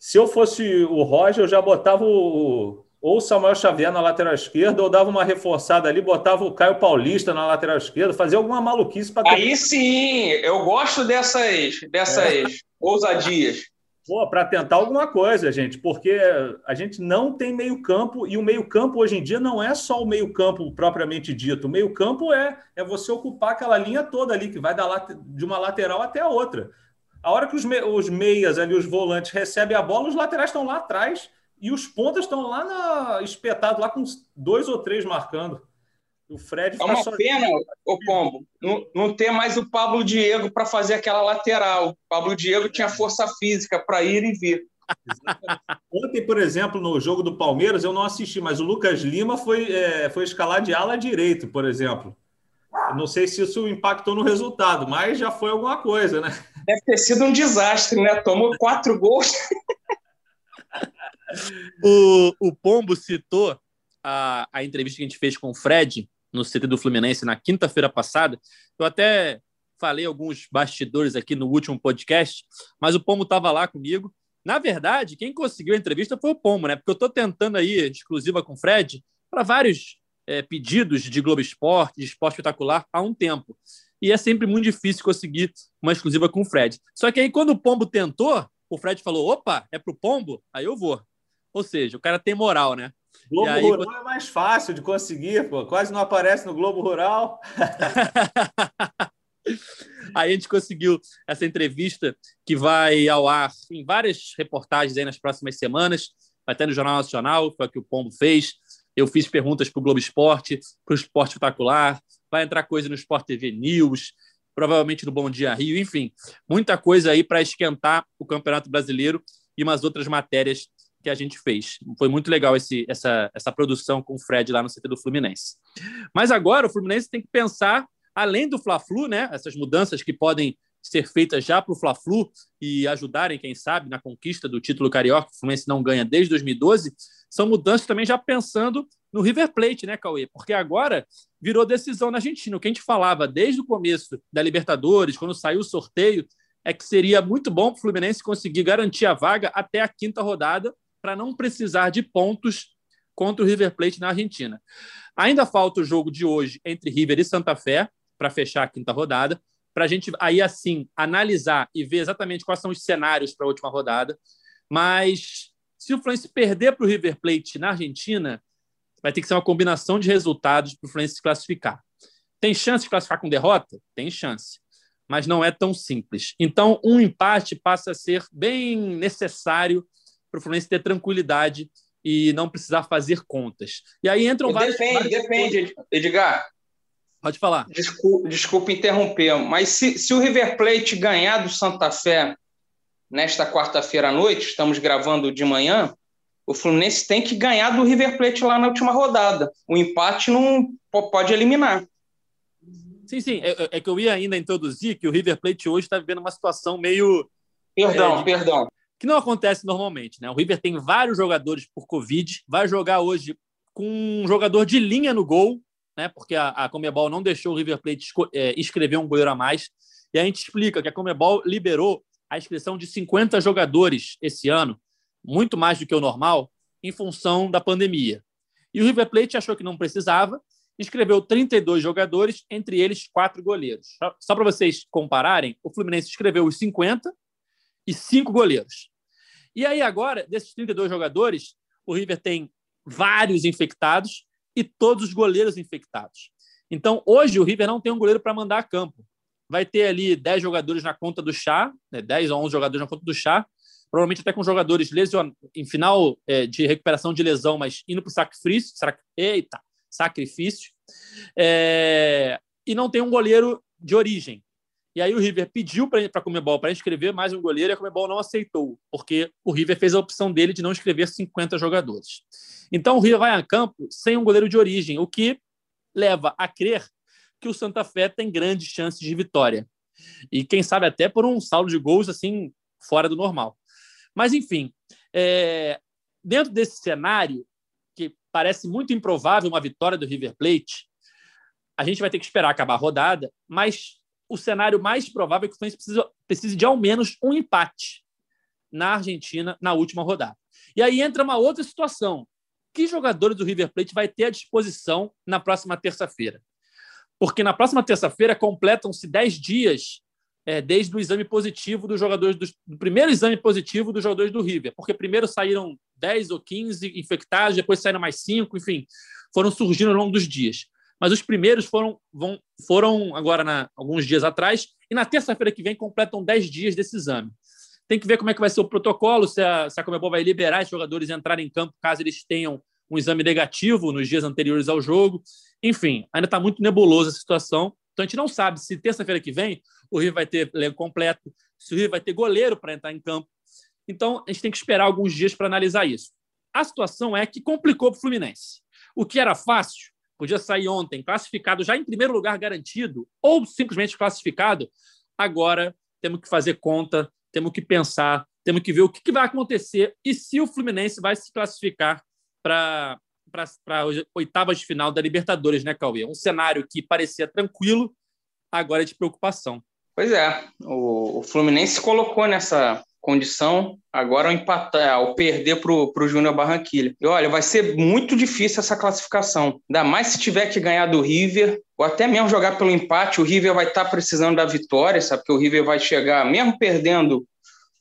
Se eu fosse o Roger, eu já botava o, ou o Samuel Xavier na lateral esquerda, ou dava uma reforçada ali, botava o Caio Paulista na lateral esquerda, fazia alguma maluquice para.
Aí sim, eu gosto dessas, dessas é. ousadias.
Para tentar alguma coisa, gente, porque a gente não tem meio-campo e o meio-campo hoje em dia não é só o meio-campo propriamente dito. O meio-campo é, é você ocupar aquela linha toda ali, que vai da, de uma lateral até a outra. A hora que os, me, os meias ali, os volantes, recebem a bola, os laterais estão lá atrás e os pontas estão lá na, espetados, lá com dois ou três marcando. O Fred
É uma pena, o Pombo, não, não ter mais o Pablo Diego para fazer aquela lateral. O Pablo Diego tinha força física para ir e vir.
Ontem, por exemplo, no jogo do Palmeiras, eu não assisti, mas o Lucas Lima foi, é, foi escalar de ala direito, por exemplo. Não sei se isso impactou no resultado, mas já foi alguma coisa, né?
Deve ter sido um desastre, né? Tomou quatro gols.
o, o Pombo citou a, a entrevista que a gente fez com o Fred no CT do Fluminense na quinta-feira passada. Eu até falei alguns bastidores aqui no último podcast, mas o Pombo estava lá comigo. Na verdade, quem conseguiu a entrevista foi o Pombo, né? Porque eu estou tentando aí, exclusiva com o Fred, para vários é, pedidos de Globo Esporte, de esporte espetacular, há um tempo. E é sempre muito difícil conseguir uma exclusiva com o Fred. Só que aí, quando o Pombo tentou, o Fred falou: opa, é pro Pombo? Aí eu vou. Ou seja, o cara tem moral, né?
Globo aí, Rural é mais fácil de conseguir, pô. Quase não aparece no Globo Rural.
aí a gente conseguiu essa entrevista que vai ao ar em várias reportagens aí nas próximas semanas. Vai ter no Jornal Nacional, foi o que o Pombo fez. Eu fiz perguntas para o Globo Esporte, para o Esporte Espetacular, vai entrar coisa no Sport TV News, provavelmente no Bom Dia Rio, enfim, muita coisa aí para esquentar o Campeonato Brasileiro e umas outras matérias que a gente fez. Foi muito legal esse, essa, essa produção com o Fred lá no CT do Fluminense. Mas agora o Fluminense tem que pensar, além do Fla-Flu, né, essas mudanças que podem ser feitas já para o Fla-Flu e ajudarem, quem sabe, na conquista do título carioca, que o Fluminense não ganha desde 2012, são mudanças também já pensando no River Plate, né, Cauê? Porque agora virou decisão na Argentina. O que a gente falava desde o começo da Libertadores, quando saiu o sorteio, é que seria muito bom para o Fluminense conseguir garantir a vaga até a quinta rodada para não precisar de pontos contra o River Plate na Argentina. Ainda falta o jogo de hoje entre River e Santa Fé para fechar a quinta rodada, para a gente aí assim analisar e ver exatamente quais são os cenários para a última rodada. Mas se o Fluminense perder para o River Plate na Argentina, vai ter que ser uma combinação de resultados para o Fluminense se classificar. Tem chance de classificar com derrota? Tem chance. Mas não é tão simples. Então, um empate passa a ser bem necessário para o Fluminense ter tranquilidade e não precisar fazer contas. E aí entram vários.
Depende, depende, Edgar.
Pode falar.
Desculpa, desculpa interromper, mas se, se o River Plate ganhar do Santa Fé nesta quarta-feira à noite, estamos gravando de manhã, o Fluminense tem que ganhar do River Plate lá na última rodada. O empate não pode eliminar.
Sim, sim. É, é que eu ia ainda introduzir que o River Plate hoje está vivendo uma situação meio.
Perdão, é, de... perdão.
Que não acontece normalmente, né? O River tem vários jogadores por Covid, vai jogar hoje com um jogador de linha no gol, né? Porque a, a Comebol não deixou o River Plate é, escrever um goleiro a mais. E a gente explica que a Comebol liberou a inscrição de 50 jogadores esse ano, muito mais do que o normal, em função da pandemia. E o River Plate achou que não precisava escreveu 32 jogadores, entre eles quatro goleiros. Só para vocês compararem, o Fluminense escreveu os 50 e cinco goleiros. E aí, agora, desses 32 jogadores, o River tem vários infectados e todos os goleiros infectados. Então, hoje, o River não tem um goleiro para mandar a campo. Vai ter ali 10 jogadores na conta do chá, né, 10 ou 11 jogadores na conta do chá, provavelmente até com jogadores lesion... em final é, de recuperação de lesão, mas indo para o sacrifício. Eita! sacrifício, é, e não tem um goleiro de origem. E aí o River pediu para a Comebol para inscrever mais um goleiro e a Comebol não aceitou, porque o River fez a opção dele de não escrever 50 jogadores. Então o River vai a campo sem um goleiro de origem, o que leva a crer que o Santa Fé tem grandes chances de vitória. E quem sabe até por um saldo de gols assim fora do normal. Mas enfim, é, dentro desse cenário, parece muito improvável uma vitória do River Plate. A gente vai ter que esperar acabar a rodada, mas o cenário mais provável é que o Fluminense precise, precise de ao menos um empate na Argentina na última rodada. E aí entra uma outra situação. Que jogadores do River Plate vai ter à disposição na próxima terça-feira? Porque na próxima terça-feira completam-se 10 dias é, desde o exame positivo dos jogadores do, do, primeiro exame positivo dos jogadores do River, porque primeiro saíram 10 ou 15 infectados, depois saíram mais 5, enfim, foram surgindo ao longo dos dias. Mas os primeiros foram, vão, foram agora, na, alguns dias atrás, e na terça-feira que vem completam 10 dias desse exame. Tem que ver como é que vai ser o protocolo, se a, se a Comebol vai liberar os jogadores entrarem em campo caso eles tenham um exame negativo nos dias anteriores ao jogo. Enfim, ainda está muito nebulosa a situação. Então a gente não sabe se terça-feira que vem o River vai ter elenco completo, se o River vai ter goleiro para entrar em campo. Então, a gente tem que esperar alguns dias para analisar isso. A situação é que complicou para o Fluminense. O que era fácil, podia sair ontem classificado já em primeiro lugar garantido, ou simplesmente classificado, agora temos que fazer conta, temos que pensar, temos que ver o que, vai acontecer e se o Fluminense vai se classificar para para oitavas de final da Libertadores, né, Cauê? Um cenário que parecia tranquilo, agora é de preocupação.
Pois é, o, o Fluminense colocou nessa condição agora ao empatar, ao perder para o Júnior Barranquilha. E olha, vai ser muito difícil essa classificação. Ainda mais se tiver que ganhar do River, ou até mesmo jogar pelo empate, o River vai estar tá precisando da vitória, sabe? Porque o River vai chegar, mesmo perdendo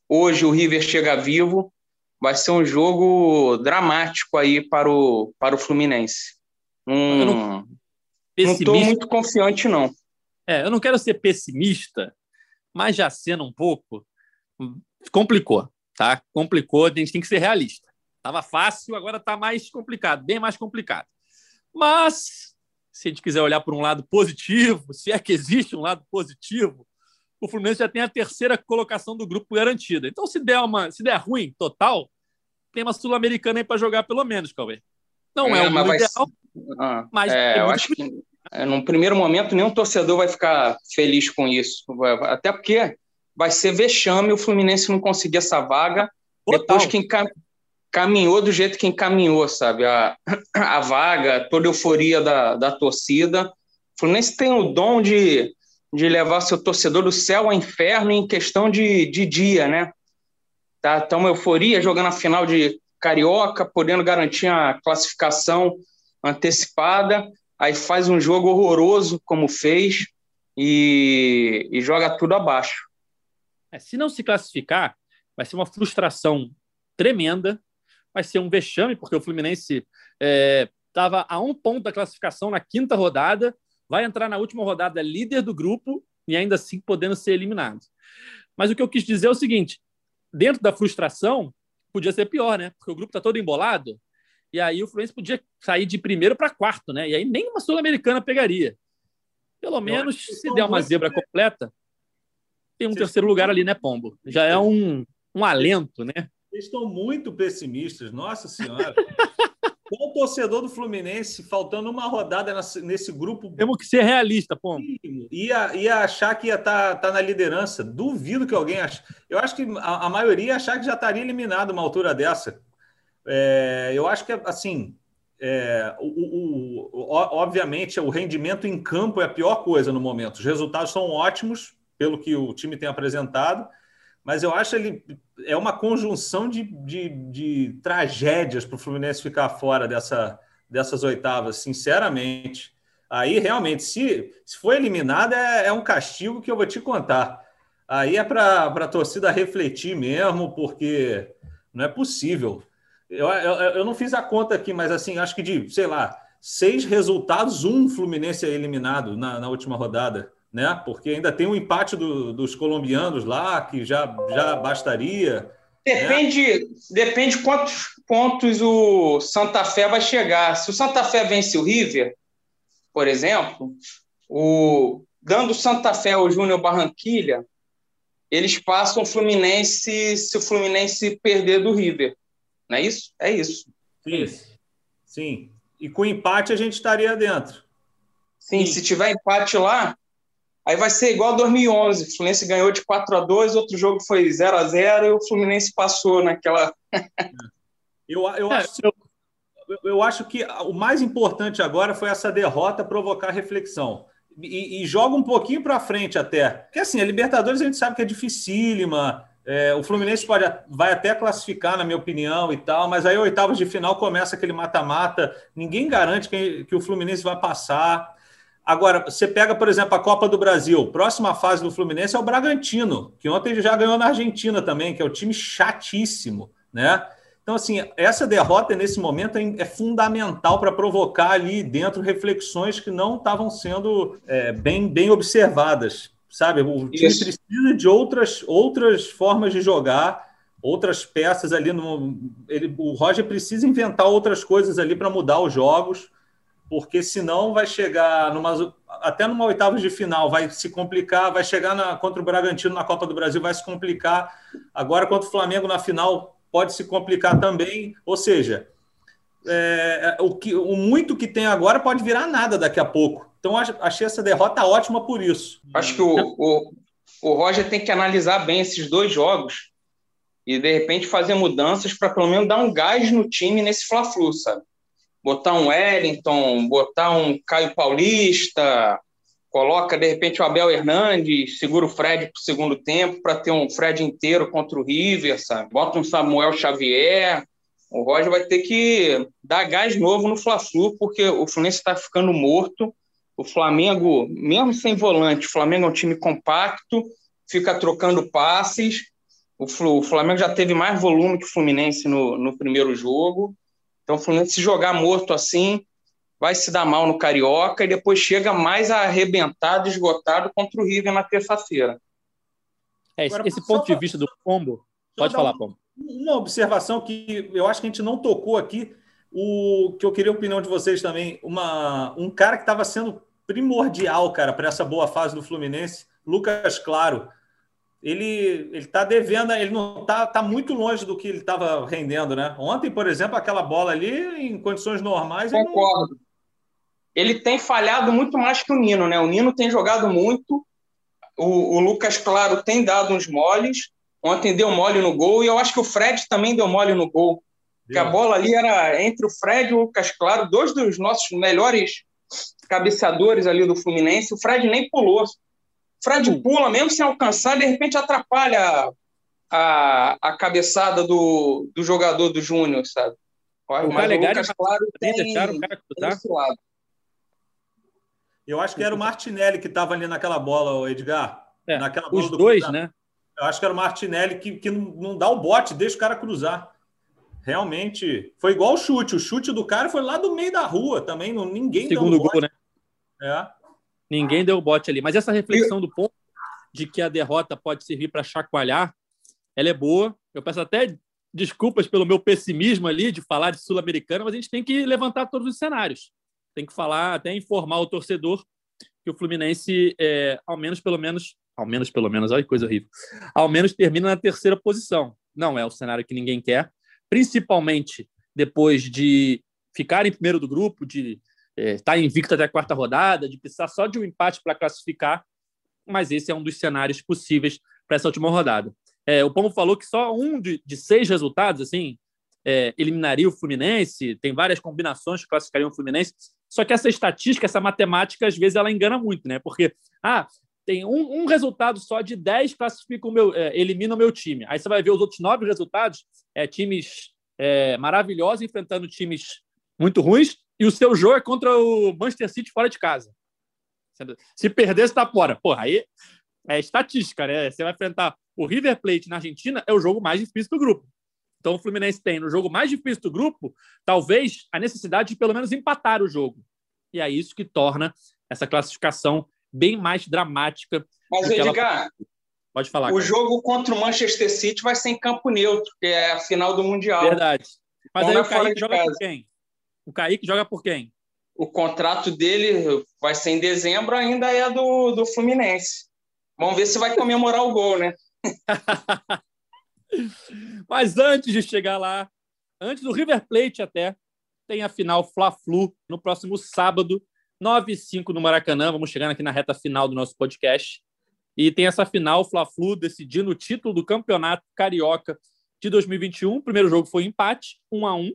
hoje, o River chega vivo. Vai ser um jogo dramático aí para o, para o Fluminense. Hum, não estou muito confiante, não.
É, eu não quero ser pessimista, mas já sendo um pouco, complicou, tá? Complicou, a gente tem que ser realista. Tava fácil, agora está mais complicado, bem mais complicado. Mas, se a gente quiser olhar por um lado positivo, se é que existe um lado positivo, o Fluminense já tem a terceira colocação do grupo garantida. Então, se der, uma, se der ruim total, tem uma Sul-Americana aí para jogar pelo menos, Cauê. Não é, é o ideal,
ah, mas é, eu acho que num primeiro momento, nenhum torcedor vai ficar feliz com isso. Até porque vai ser vexame o Fluminense não conseguir essa vaga Total. depois que caminhou do jeito que encaminhou, sabe? A, a vaga, toda a euforia da, da torcida. O Fluminense tem o dom de, de levar seu torcedor do céu ao inferno em questão de, de dia, né? Tá, tá uma euforia jogando a final de Carioca, podendo garantir a classificação antecipada aí faz um jogo horroroso como fez e, e joga tudo abaixo.
É, se não se classificar, vai ser uma frustração tremenda, vai ser um vexame, porque o Fluminense estava é, a um ponto da classificação na quinta rodada, vai entrar na última rodada líder do grupo e ainda assim podendo ser eliminado. Mas o que eu quis dizer é o seguinte: dentro da frustração, podia ser pior, né? Porque o grupo está todo embolado, e aí o Fluminense podia sair de primeiro para quarto, né? E aí nenhuma Sul-Americana pegaria. Pelo menos, se der uma zebra completa, tem um terceiro lugar ali, né, Pombo? Já é um, um alento, né?
Eles estão muito pessimistas, nossa senhora. Qual torcedor do Fluminense, faltando uma rodada nesse grupo.
Temos que ser realista, pô.
Ia, ia achar que ia estar tá, tá na liderança. Duvido que alguém ache. Eu acho que a, a maioria ia achar que já estaria eliminado uma altura dessa. É, eu acho que, assim, é, o, o, o, obviamente, o rendimento em campo é a pior coisa no momento. Os resultados são ótimos, pelo que o time tem apresentado, mas eu acho ele é uma conjunção de, de, de tragédias para o Fluminense ficar fora dessa, dessas oitavas, sinceramente. Aí, realmente, se, se for eliminado, é, é um castigo que eu vou te contar. Aí é para a torcida refletir mesmo, porque não é possível. Eu, eu, eu não fiz a conta aqui, mas assim, acho que de, sei lá, seis resultados, um Fluminense é eliminado na, na última rodada né? Porque ainda tem um empate do, dos colombianos lá, que já, já bastaria.
Depende, né? depende quantos pontos o Santa Fé vai chegar. Se o Santa Fé vence o River, por exemplo, o dando Santa Fé ao Júnior Barranquilha, eles passam o Fluminense se o Fluminense perder do River. Não é isso? É isso.
Sim. Sim. E com empate a gente estaria dentro.
Sim, Sim. se tiver empate lá, Aí vai ser igual 2011. O Fluminense ganhou de 4 a 2 outro jogo foi 0 a 0 e o Fluminense passou naquela.
eu, eu, acho, eu, eu acho que o mais importante agora foi essa derrota provocar reflexão. E, e joga um pouquinho para frente até. Porque assim, a Libertadores a gente sabe que é dificílima. É, o Fluminense pode, vai até classificar, na minha opinião, e tal, mas aí oitavas de final começa aquele mata-mata. Ninguém garante que, que o Fluminense vai passar. Agora, você pega, por exemplo, a Copa do Brasil. Próxima fase do Fluminense é o Bragantino, que ontem já ganhou na Argentina também, que é um time chatíssimo, né? Então, assim, essa derrota nesse momento é, é fundamental para provocar ali dentro reflexões que não estavam sendo é, bem, bem observadas, sabe? O time Isso. precisa de outras, outras formas de jogar, outras peças ali. No, ele, o Roger precisa inventar outras coisas ali para mudar os jogos porque senão vai chegar numa, até numa oitava de final, vai se complicar, vai chegar na, contra o Bragantino na Copa do Brasil, vai se complicar. Agora, contra o Flamengo na final, pode se complicar também. Ou seja, é, o, que, o muito que tem agora pode virar nada daqui a pouco. Então, achei essa derrota ótima por isso.
Acho que o, o, o Roger tem que analisar bem esses dois jogos e, de repente, fazer mudanças para pelo menos dar um gás no time nesse Fla-Flu, sabe? botar um Wellington, botar um Caio Paulista, coloca de repente o Abel Hernandes, segura o Fred para o segundo tempo para ter um Fred inteiro contra o River, sabe? Bota um Samuel Xavier. O Roger vai ter que dar gás novo no Fla-Flu, porque o Fluminense está ficando morto. O Flamengo, mesmo sem volante, o Flamengo é um time compacto, fica trocando passes. O Flamengo já teve mais volume que o Fluminense no, no primeiro jogo. Então, o Fluminense, se jogar morto assim, vai se dar mal no Carioca e depois chega mais arrebentado, esgotado contra o River na terça-feira.
É, esse, esse ponto de vista do Pombo, pode falar, Pombo.
Uma observação que eu acho que a gente não tocou aqui, o que eu queria a opinião de vocês também, uma, um cara que estava sendo primordial, cara, para essa boa fase do Fluminense, Lucas Claro ele ele está devendo, ele não está tá muito longe do que ele estava rendendo, né? Ontem, por exemplo, aquela bola ali em condições normais.
Concordo. Ele, ele tem falhado muito mais que o Nino, né? O Nino tem jogado muito, o, o Lucas Claro tem dado uns moles. Ontem deu mole no gol e eu acho que o Fred também deu mole no gol. Que a bola ali era entre o Fred e o Lucas Claro, dois dos nossos melhores cabeceadores ali do Fluminense. O Fred nem pulou. Fred hum. pula, mesmo sem alcançar, de repente atrapalha a, a cabeçada do, do jogador do Júnior, sabe?
O Mas o Lucas, claro, tem, tem o cara
lado. Eu acho que era o Martinelli que estava ali naquela bola, Edgar.
É, naquela bola os do dois, cruzar. né?
Eu acho que era o Martinelli que, que não dá o bote, deixa o cara cruzar. Realmente, foi igual o chute. O chute do cara foi lá do meio da rua também. Não, ninguém
Segundo deu um gol, né?
É.
Ninguém deu bote ali. Mas essa reflexão do ponto de que a derrota pode servir para chacoalhar, ela é boa. Eu peço até desculpas pelo meu pessimismo ali de falar de Sul-Americana, mas a gente tem que levantar todos os cenários. Tem que falar, até informar o torcedor que o Fluminense, é, ao menos pelo menos, ao menos pelo menos, olha que coisa horrível, ao menos termina na terceira posição. não é o cenário que ninguém quer, principalmente depois de ficar em primeiro do grupo, de é, estar invicto até a quarta rodada, de precisar só de um empate para classificar, mas esse é um dos cenários possíveis para essa última rodada. É, o Pombo falou que só um de, de seis resultados, assim, é, eliminaria o Fluminense, tem várias combinações que classificariam o Fluminense, só que essa estatística, essa matemática, às vezes ela engana muito, né? Porque, ah, tem um, um resultado só de 10 classifica o meu, é, elimina o meu time. Aí você vai ver os outros nove resultados, é, times é, maravilhosos enfrentando times muito ruins, e o seu jogo é contra o Manchester City fora de casa. Se perder, você está fora. Porra, aí é estatística, né? Você vai enfrentar o River Plate na Argentina, é o jogo mais difícil do grupo. Então o Fluminense tem no jogo mais difícil do grupo, talvez a necessidade de pelo menos empatar o jogo. E é isso que torna essa classificação bem mais dramática.
Mas, Edgar, ela...
pode falar.
O cara. jogo contra o Manchester City vai ser em campo neutro, que é a final do Mundial.
Verdade. Mas aí o Kaique joga casa. por quem? O Kaique joga por quem?
O contrato dele vai ser em dezembro, ainda é do, do Fluminense. Vamos ver se vai comemorar o gol, né?
Mas antes de chegar lá, antes do River Plate até, tem a final Fla-Flu no próximo sábado, 9 e 5 no Maracanã. Vamos chegando aqui na reta final do nosso podcast. E tem essa final Fla-Flu decidindo o título do Campeonato Carioca de 2021. O primeiro jogo foi empate, 1 a 1.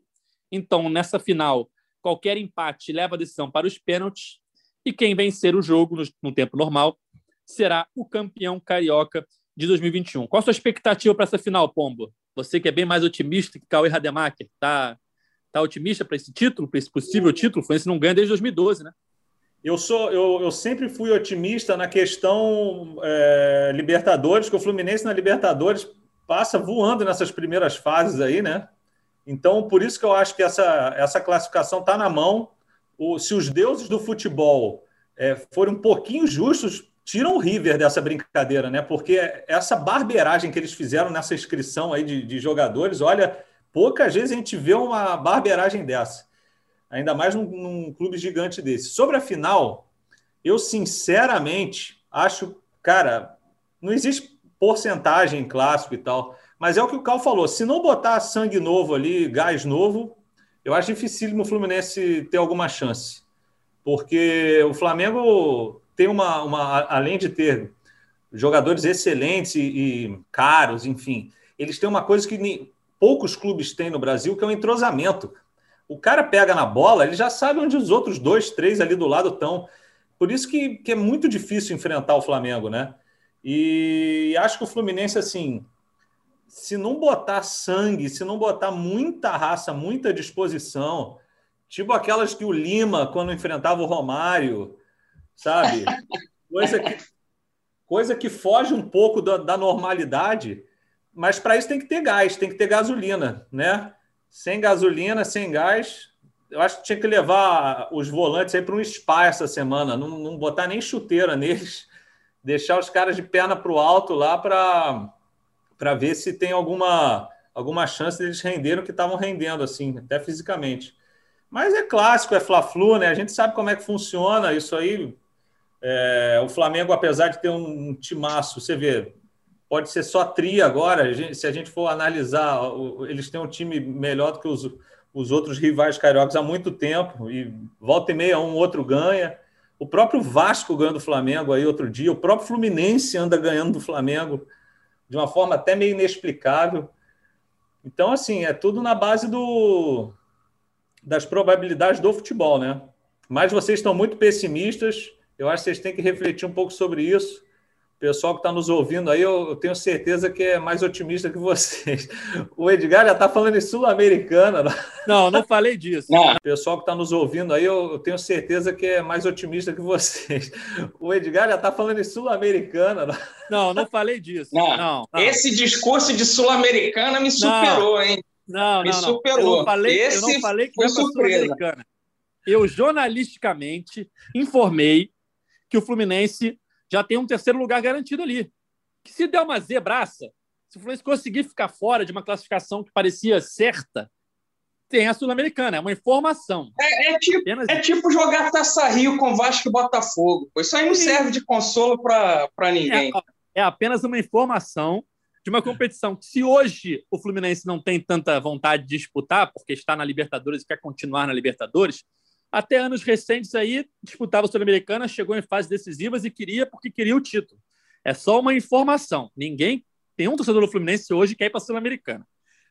Então, nessa final, qualquer empate leva a decisão para os pênaltis. E quem vencer o jogo no, tempo normal será o campeão carioca de 2021. Qual a sua expectativa para essa final, Pombo? Você que é bem mais otimista que Cauê Rademacher, tá, tá otimista para esse título, para esse possível título? O Fluminense não ganha desde 2012, né?
Eu sou, eu, eu sempre fui otimista na questão é, Libertadores, que o Fluminense na Libertadores passa voando nessas primeiras fases aí, né? Então, por isso que eu acho que essa, essa classificação está na mão. O, se os deuses do futebol é, forem um pouquinho justos, tiram o River dessa brincadeira, né? Porque essa barbeiragem que eles fizeram nessa inscrição aí de, de jogadores, olha, poucas vezes a gente vê uma barbeiragem dessa. Ainda mais num, num clube gigante desse. Sobre a final, eu sinceramente acho, cara, não existe porcentagem clássico e tal, mas é o que o Cal falou. Se não botar sangue novo ali, gás novo, eu acho dificílimo o Fluminense ter alguma chance. Porque o Flamengo tem uma, uma além de ter jogadores excelentes e, e caros, enfim, eles têm uma coisa que poucos clubes têm no Brasil, que é o um entrosamento. O cara pega na bola, ele já sabe onde os outros dois, três ali do lado estão. Por isso que, que é muito difícil enfrentar o Flamengo, né? E acho que o Fluminense, assim, se não botar sangue, se não botar muita raça, muita disposição, tipo aquelas que o Lima, quando enfrentava o Romário, sabe? Coisa que, coisa que foge um pouco da, da normalidade, mas para isso tem que ter gás, tem que ter gasolina, né? Sem gasolina, sem gás, eu acho que tinha que levar os volantes aí para um spa essa semana, não, não botar nem chuteira neles, deixar os caras de perna para o alto lá para ver se tem alguma, alguma chance deles renderem o que estavam rendendo, assim, até fisicamente. Mas é clássico, é Fla-Flu, né? A gente sabe como é que funciona isso aí. É, o Flamengo, apesar de ter um, um timaço, você vê, pode ser só tri agora. Se a gente for analisar, eles têm um time melhor do que os, os outros rivais cariocas há muito tempo, e volta e meia um outro ganha. O próprio Vasco ganhando do Flamengo aí outro dia, o próprio Fluminense anda ganhando do Flamengo de uma forma até meio inexplicável. Então, assim, é tudo na base do, das probabilidades do futebol, né? Mas vocês estão muito pessimistas. Eu acho que vocês têm que refletir um pouco sobre isso. O pessoal que está nos ouvindo aí, eu tenho certeza que é mais otimista que vocês. O Edgar já está falando em Sul-Americana.
Não, não falei disso.
Não. O pessoal que está nos ouvindo aí, eu tenho certeza que é mais otimista que vocês. O Edgar já está falando em Sul-Americana.
Não, não falei disso.
Não. não, não. Esse discurso de Sul-Americana me superou, hein?
Não, me não, superou. Eu não falei, Esse eu não falei que foi Sul-Americana. Eu jornalisticamente informei que o Fluminense já tem um terceiro lugar garantido ali. Que se der uma zebraça, se o Fluminense conseguir ficar fora de uma classificação que parecia certa, tem a Sul-Americana, é uma informação.
É, é tipo, é tipo jogar Taça Rio com Vasco e Botafogo. Isso aí não serve de consolo para ninguém.
É, é, apenas uma informação. de uma competição que, se hoje o Fluminense não tem tanta vontade de disputar, porque está na Libertadores e quer continuar na Libertadores, até anos recentes aí disputava a Sul-Americana, chegou em fases decisivas e queria porque queria o título. É só uma informação. Ninguém tem um torcedor do Fluminense hoje que quer ir para a Sul-Americana.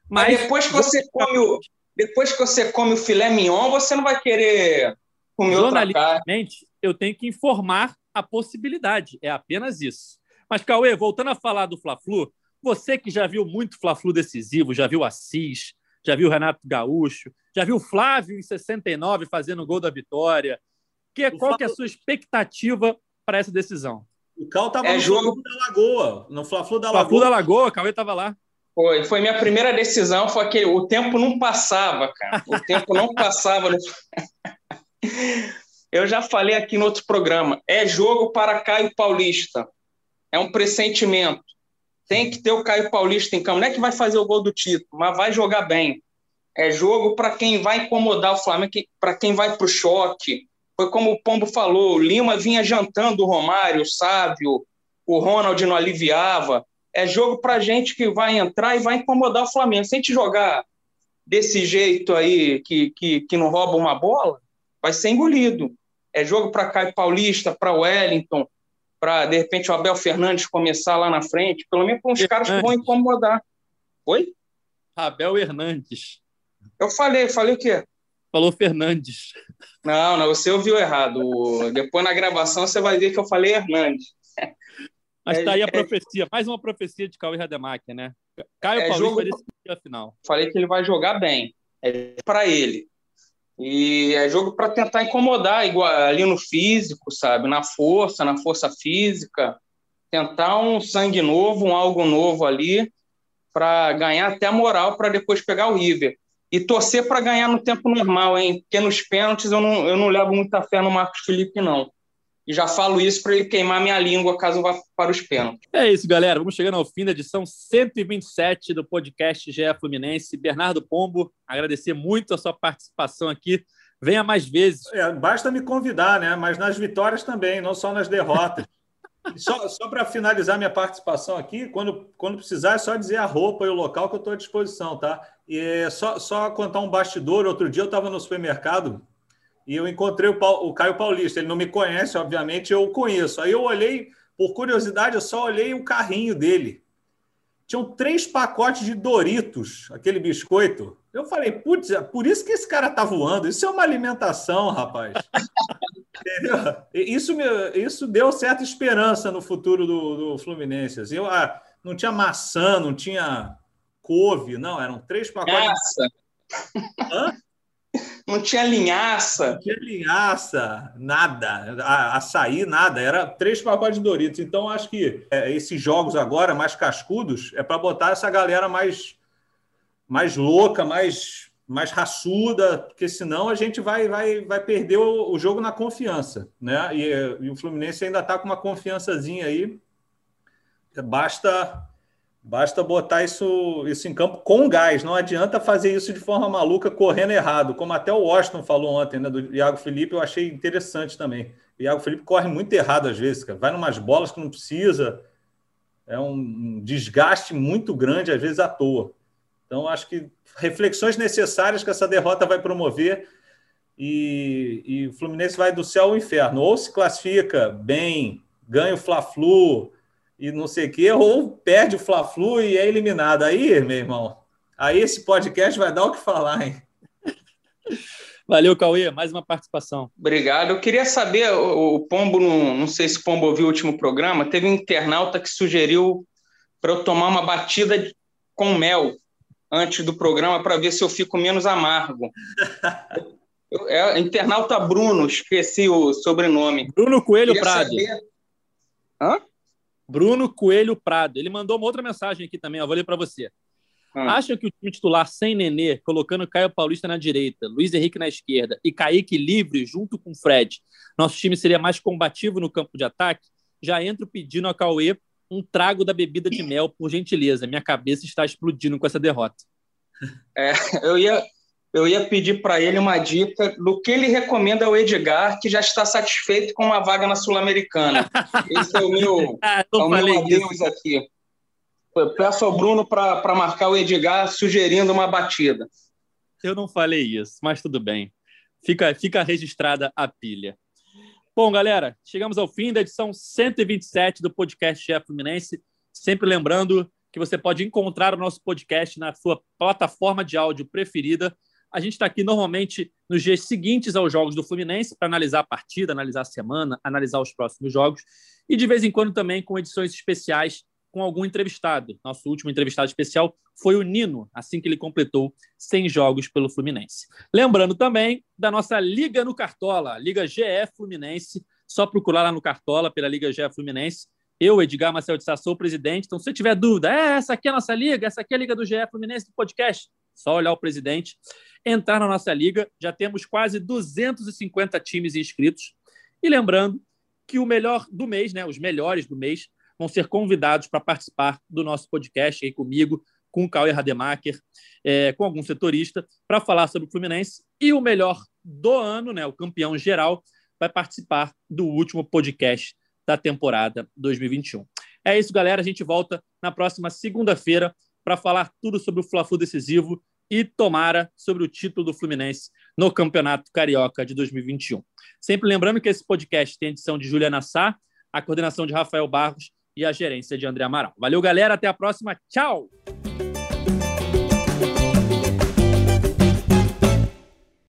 Mas, Mas depois que você come o depois que você come o filé mignon, você não vai querer comer carne.
eu tenho que informar a possibilidade. É apenas isso. Mas, Cauê, voltando a falar do Fla-Flu, você que já viu muito Fla-Flu decisivo, já viu Assis, já viu Renato Gaúcho, já viu Flávio em 69 fazendo o gol da vitória. Que, qual que é a sua expectativa para essa decisão?
O Cal estava é no jogo da Lagoa, no Fla-Flu da
Lagoa. Fla-Flu da Lagoa, o Cauê estava lá.
Foi, foi minha primeira decisão, foi que o tempo não passava, cara. O tempo não passava. No... Eu já falei aqui no outro programa, é jogo para Caio Paulista. É um pressentimento. Tem que ter o Caio Paulista em campo. Não é que vai fazer o gol do título, mas vai jogar bem. É jogo para quem vai incomodar o Flamengo, para quem vai para o choque. Foi como o Pombo falou: o Lima vinha jantando o Romário, o Sábio, o Ronald não aliviava. É jogo para gente que vai entrar e vai incomodar o Flamengo. Se a gente jogar desse jeito aí, que, que, que não rouba uma bola, vai ser engolido. É jogo para Caio Paulista, para Wellington, para, de repente, o Abel Fernandes começar lá na frente, pelo menos para uns caras que vão incomodar. Oi?
Abel Hernandes.
Eu falei, falei o quê?
Falou Fernandes.
Não, não, você ouviu errado. Depois na gravação você vai ver que eu falei Hernandes.
Mas está é, aí a é, profecia, mais uma profecia de Cauê Rademacher, né? Caio é Paulista decidir a final.
Falei que ele vai jogar bem. É para ele. E é jogo para tentar incomodar igual, ali no físico, sabe? Na força, na força física. Tentar um sangue novo, um algo novo ali, para ganhar até moral para depois pegar o River. E torcer para ganhar no tempo normal, hein? Porque nos pênaltis eu não, eu não levo muita fé no Marcos Felipe, não. E já falo isso para ele queimar minha língua caso vá para os pênaltis.
É isso, galera. Vamos chegando ao fim da edição 127 do podcast GE Fluminense. Bernardo Pombo, agradecer muito a sua participação aqui. Venha mais vezes.
É, basta me convidar, né? Mas nas vitórias também, não só nas derrotas. só só para finalizar minha participação aqui, quando, quando precisar, é só dizer a roupa e o local que eu estou à disposição, tá? E é só, só contar um bastidor. Outro dia eu estava no supermercado e eu encontrei o, Paulo, o, Caio Paulista. Ele não me conhece, obviamente, eu o conheço. Aí eu olhei, por curiosidade, eu só olhei o carrinho dele. Tinham três pacotes de Doritos, aquele biscoito. Eu falei, putz, é por isso que esse cara tá voando. Isso é uma alimentação, rapaz. Entendeu? Isso, me, isso deu certa esperança no futuro do, do Fluminense. Assim, eu, ah, não tinha maçã, não tinha couve, não, eram três pacotes.
Nossa. Hã? Não tinha linhaça.
Não tinha linhaça, nada. Açaí, nada. Era três pacotes de Doritos. Então, acho que é, esses jogos agora, mais cascudos, é para botar essa galera mais, mais louca, mais, mais raçuda, porque senão a gente vai, vai, vai perder o, o jogo na confiança. Né? E, e o Fluminense ainda está com uma confiançazinha aí. Basta Basta botar isso, isso em campo com gás. Não adianta fazer isso de forma maluca, correndo errado. Como até o Washington falou ontem, né, do Iago Felipe, eu achei interessante também. O Iago Felipe corre muito errado às vezes, cara. Vai numas bolas que não precisa. É um desgaste muito grande, às vezes, à toa. Então, acho que reflexões necessárias que essa derrota vai promover. E, e o Fluminense vai do céu ao inferno. Ou se classifica bem, ganha o Fla-Flu e não sei o quê, ou perde o Fla-Flu e é eliminado. Aí, meu irmão, aí esse podcast vai dar o que falar, hein?
Valeu, Cauê. Mais uma participação.
Obrigado. Eu queria saber, o, Pombo, não, não sei se o Pombo ouviu o último programa, teve um internauta que sugeriu para eu tomar uma batida com mel antes do programa para ver se eu fico menos amargo. é internauta Bruno, esqueci o sobrenome.
Bruno Coelho Prado. Saber... Hã? Bruno Coelho Prado. Ele mandou uma outra mensagem aqui também, ó, vou ler para você. Ah. Acham que o time titular sem Nenê, colocando Caio Paulista na direita, Luiz Henrique na esquerda e Kaique livre junto com Fred, nosso time seria mais combativo no campo de ataque? Já entro pedindo a Cauê um trago da bebida de mel, por gentileza. Minha cabeça está explodindo com essa derrota.
É, eu ia, eu ia pedir para ele uma dica do que ele recomenda ao Edgar, que já está satisfeito com uma vaga na Sul-Americana. Esse é o meu, ah, é o meu adeus aqui. Peço ao Bruno para marcar o Edgar sugerindo uma batida.
Eu não falei isso, mas tudo bem. Fica, fica registrada a pilha. Bom, galera, chegamos ao fim da edição 127 do podcast Chefe Fluminense. Sempre lembrando que você pode encontrar o nosso podcast na sua plataforma de áudio preferida. A gente está aqui normalmente nos dias seguintes aos jogos do Fluminense para analisar a partida, analisar a semana, analisar os próximos jogos e de vez em quando também com edições especiais com algum entrevistado. Nosso último entrevistado especial foi o Nino, assim que ele completou 100 jogos pelo Fluminense. Lembrando também da nossa Liga no Cartola, Liga GE Fluminense. Só procurar lá no Cartola pela Liga GE Fluminense. Eu, Edgar Marcel de Sá, sou o presidente. Então, se você tiver dúvida, é, essa aqui é a nossa liga, essa aqui é a Liga do GE Fluminense do podcast, só olhar o presidente, entrar na nossa liga. Já temos quase 250 times inscritos. E lembrando que o melhor do mês, né, os melhores do mês, vão ser convidados para participar do nosso podcast aí comigo, com o Cauê Rademacher, é, com algum setorista, para falar sobre o Fluminense. E o melhor do ano, né, o campeão geral, vai participar do último podcast da temporada 2021. É isso, galera. A gente volta na próxima segunda-feira para falar tudo sobre o Fla-Flu decisivo e tomara sobre o título do Fluminense no Campeonato Carioca de 2021. Sempre lembrando que esse podcast tem edição de Juliana Sá, a coordenação de Rafael Barros e a gerência de André Amaral. Valeu, galera. Até a próxima. Tchau!